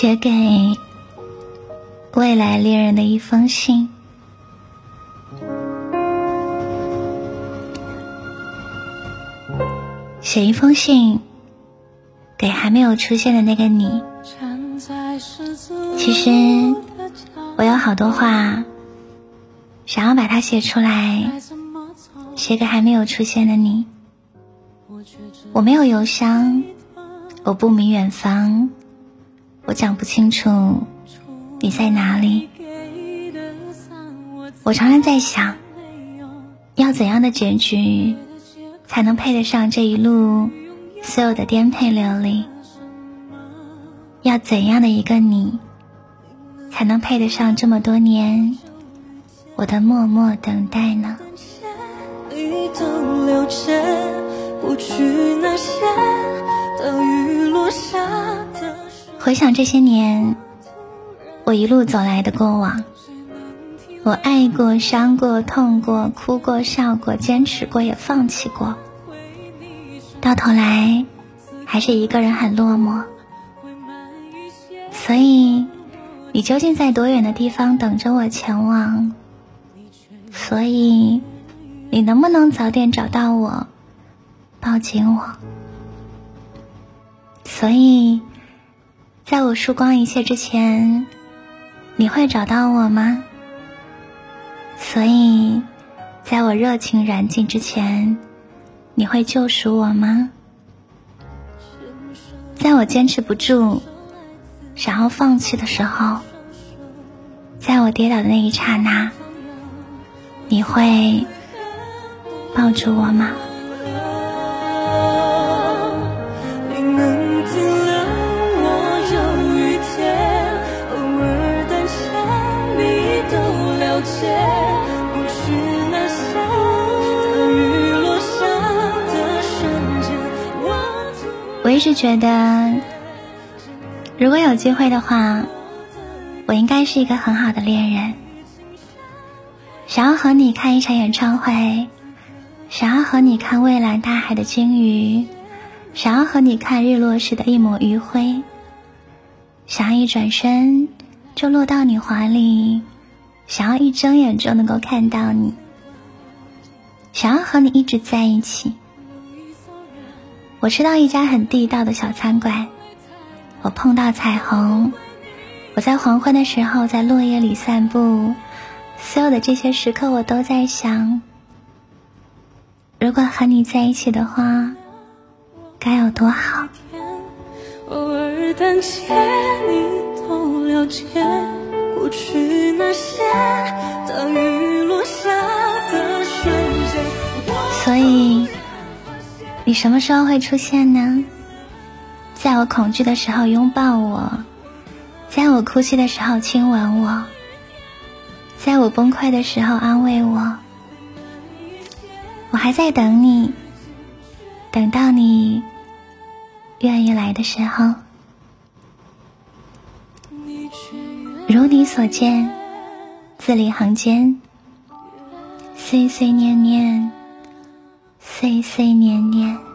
写给未来恋人的一封信。写一封信给还没有出现的那个你。其实我有好多话想要把它写出来，写给还没有出现的你。我没有邮箱，我不明远方，我讲不清楚你在哪里。我常常在想，要怎样的结局才能配得上这一路所有的颠沛流离？要怎样的一个你，才能配得上这么多年我的默默等待呢？回想这些年，我一路走来的过往，我爱过、伤过、痛过、哭过、笑过、坚持过，也放弃过，到头来还是一个人很落寞。所以，你究竟在多远的地方等着我前往？所以，你能不能早点找到我？抱紧我，所以，在我输光一切之前，你会找到我吗？所以，在我热情燃尽之前，你会救赎我吗？在我坚持不住，想要放弃的时候，在我跌倒的那一刹那，你会抱住我吗？我一直觉得，如果有机会的话，我应该是一个很好的恋人。想要和你看一场演唱会，想要和你看蔚蓝大海的鲸鱼，想要和你看日落时的一抹余晖，想要一转身就落到你怀里。想要一睁眼就能够看到你，想要和你一直在一起。我吃到一家很地道的小餐馆，我碰到彩虹，我在黄昏的时候在落叶里散步。所有的这些时刻，我都在想，如果和你在一起的话，该有多好。偶尔等见你多了解。去那些当雨落下的瞬间。所以，你什么时候会出现呢？在我恐惧的时候拥抱我，在我哭泣的时候亲吻我，在我崩溃的时候安慰我。我还在等你，等到你愿意来的时候。如你所见，字里行间，岁岁念念，岁岁年年。